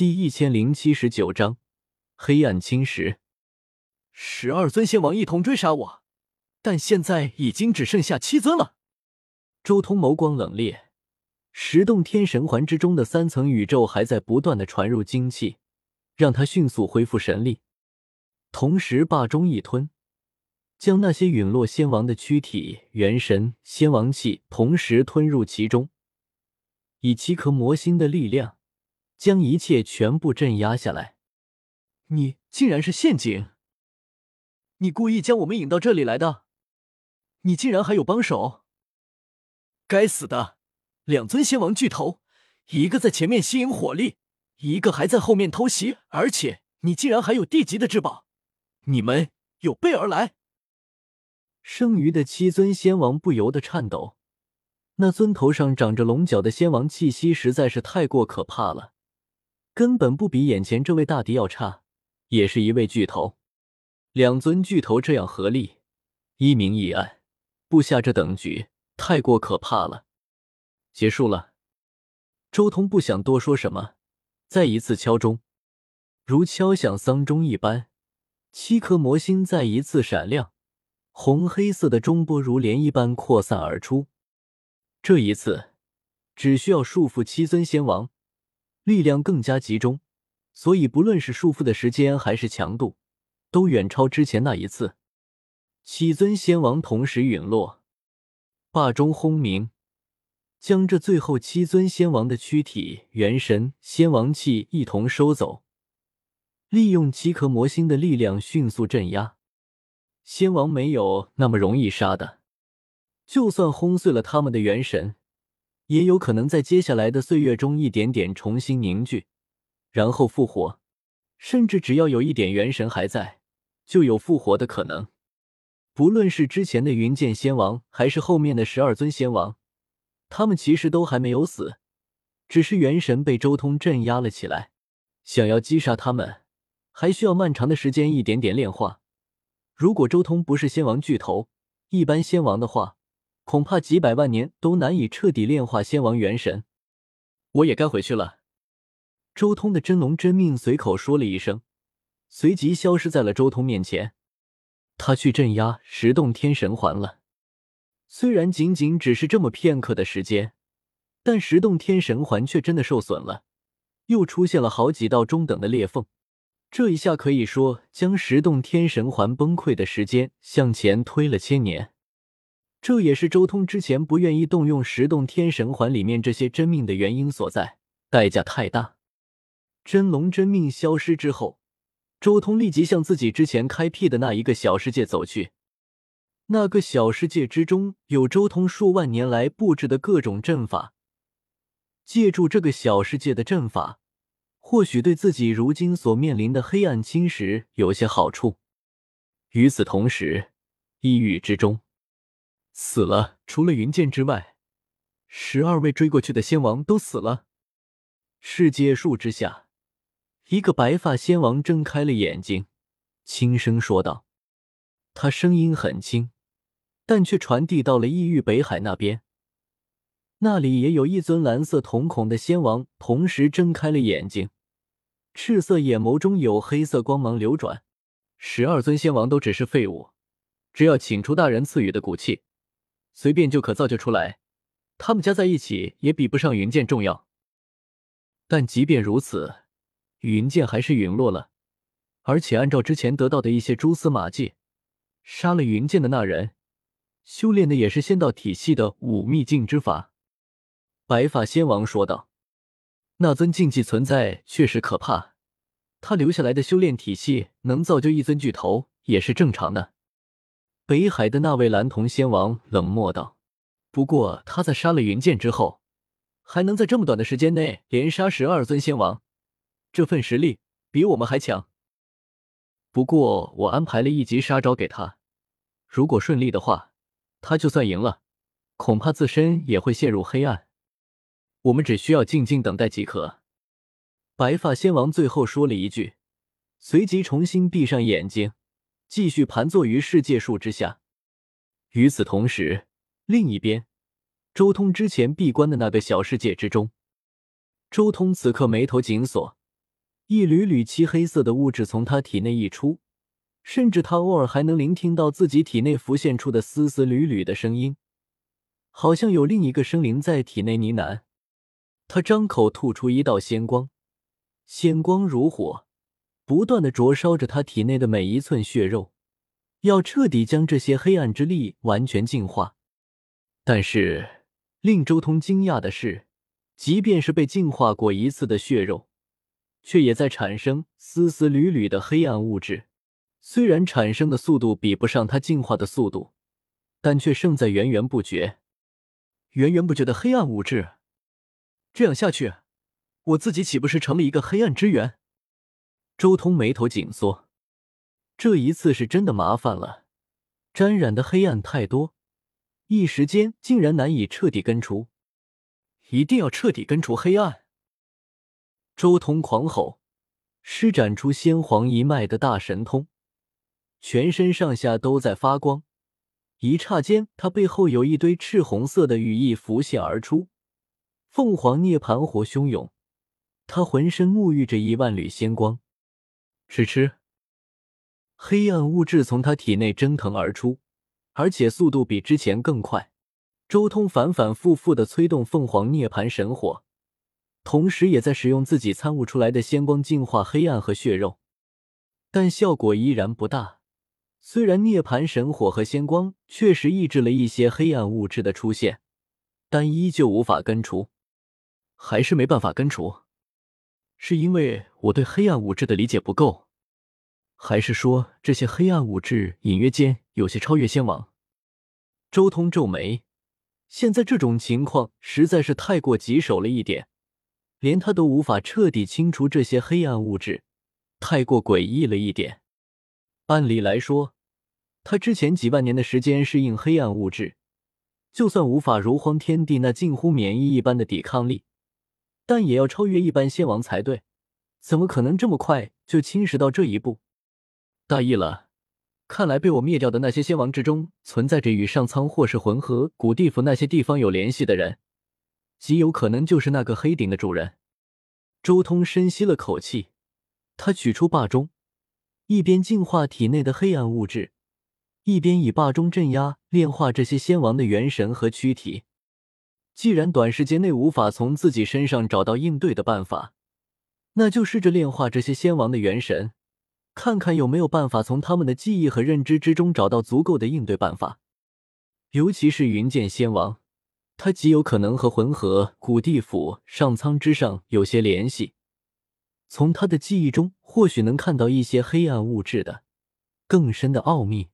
第一千零七十九章黑暗侵蚀。十二尊仙王一同追杀我，但现在已经只剩下七尊了。周通眸光冷冽，十洞天神环之中的三层宇宙还在不断的传入精气，让他迅速恢复神力。同时，霸中一吞，将那些陨落仙王的躯体、元神、仙王气同时吞入其中，以七颗魔心的力量。将一切全部镇压下来。你竟然是陷阱！你故意将我们引到这里来的！你竟然还有帮手！该死的，两尊仙王巨头，一个在前面吸引火力，一个还在后面偷袭，而且你竟然还有地级的至宝！你们有备而来！剩余的七尊仙王不由得颤抖，那尊头上长着龙角的仙王气息实在是太过可怕了。根本不比眼前这位大敌要差，也是一位巨头。两尊巨头这样合力，一明一暗，布下这等局，太过可怕了。结束了，周通不想多说什么，再一次敲钟，如敲响丧钟一般，七颗魔心再一次闪亮，红黑色的钟波如涟漪般扩散而出。这一次，只需要束缚七尊仙王。力量更加集中，所以不论是束缚的时间还是强度，都远超之前那一次。七尊仙王同时陨落，霸中轰鸣，将这最后七尊仙王的躯体、元神、仙王气一同收走，利用七颗魔星的力量迅速镇压。仙王没有那么容易杀的，就算轰碎了他们的元神。也有可能在接下来的岁月中一点点重新凝聚，然后复活，甚至只要有一点元神还在，就有复活的可能。不论是之前的云剑仙王，还是后面的十二尊仙王，他们其实都还没有死，只是元神被周通镇压了起来。想要击杀他们，还需要漫长的时间，一点点炼化。如果周通不是仙王巨头，一般仙王的话。恐怕几百万年都难以彻底炼化仙王元神。我也该回去了。周通的真龙真命随口说了一声，随即消失在了周通面前。他去镇压十洞天神环了。虽然仅仅只是这么片刻的时间，但十洞天神环却真的受损了，又出现了好几道中等的裂缝。这一下可以说将十洞天神环崩溃的时间向前推了千年。这也是周通之前不愿意动用十洞天神环里面这些真命的原因所在，代价太大。真龙真命消失之后，周通立即向自己之前开辟的那一个小世界走去。那个小世界之中有周通数万年来布置的各种阵法，借助这个小世界的阵法，或许对自己如今所面临的黑暗侵蚀有些好处。与此同时，异域之中。死了，除了云剑之外，十二位追过去的仙王都死了。世界树之下，一个白发仙王睁开了眼睛，轻声说道：“他声音很轻，但却传递到了异域北海那边。那里也有一尊蓝色瞳孔的仙王，同时睁开了眼睛，赤色眼眸中有黑色光芒流转。十二尊仙王都只是废物，只要请出大人赐予的骨气。”随便就可造就出来，他们加在一起也比不上云剑重要。但即便如此，云剑还是陨落了。而且按照之前得到的一些蛛丝马迹，杀了云剑的那人，修炼的也是仙道体系的五秘境之法。白发仙王说道：“那尊禁忌存在确实可怕，他留下来的修炼体系能造就一尊巨头也是正常的。”北海的那位蓝瞳仙王冷漠道：“不过他在杀了云剑之后，还能在这么短的时间内连杀十二尊仙王，这份实力比我们还强。不过我安排了一级杀招给他，如果顺利的话，他就算赢了，恐怕自身也会陷入黑暗。我们只需要静静等待即可。”白发仙王最后说了一句，随即重新闭上眼睛。继续盘坐于世界树之下。与此同时，另一边，周通之前闭关的那个小世界之中，周通此刻眉头紧锁，一缕缕漆黑色的物质从他体内溢出，甚至他偶尔还能聆听到自己体内浮现出的丝丝缕缕的声音，好像有另一个生灵在体内呢喃。他张口吐出一道仙光，仙光如火，不断的灼烧着他体内的每一寸血肉，要彻底将这些黑暗之力完全净化。但是令周通惊讶的是，即便是被净化过一次的血肉。却也在产生丝丝缕缕的黑暗物质，虽然产生的速度比不上它进化的速度，但却胜在源源不绝。源源不绝的黑暗物质，这样下去，我自己岂不是成了一个黑暗之源？周通眉头紧缩，这一次是真的麻烦了，沾染的黑暗太多，一时间竟然难以彻底根除。一定要彻底根除黑暗！周通狂吼，施展出先皇一脉的大神通，全身上下都在发光。一刹间，他背后有一堆赤红色的羽翼浮现而出，凤凰涅槃火汹涌，他浑身沐浴着一万缕仙光。哧哧，黑暗物质从他体内蒸腾而出，而且速度比之前更快。周通反反复复的催动凤凰涅槃神火。同时，也在使用自己参悟出来的仙光净化黑暗和血肉，但效果依然不大。虽然涅槃神火和仙光确实抑制了一些黑暗物质的出现，但依旧无法根除，还是没办法根除。是因为我对黑暗物质的理解不够，还是说这些黑暗物质隐约间有些超越仙王？周通皱眉，现在这种情况实在是太过棘手了一点。连他都无法彻底清除这些黑暗物质，太过诡异了一点。按理来说，他之前几万年的时间适应黑暗物质，就算无法如荒天地那近乎免疫一般的抵抗力，但也要超越一般仙王才对。怎么可能这么快就侵蚀到这一步？大意了，看来被我灭掉的那些仙王之中，存在着与上苍或是魂河、古地府那些地方有联系的人。极有可能就是那个黑鼎的主人。周通深吸了口气，他取出霸钟，一边净化体内的黑暗物质，一边以霸钟镇压炼化这些仙王的元神和躯体。既然短时间内无法从自己身上找到应对的办法，那就试着炼化这些仙王的元神，看看有没有办法从他们的记忆和认知之中找到足够的应对办法。尤其是云剑仙王。他极有可能和魂河、古地府、上苍之上有些联系，从他的记忆中或许能看到一些黑暗物质的更深的奥秘。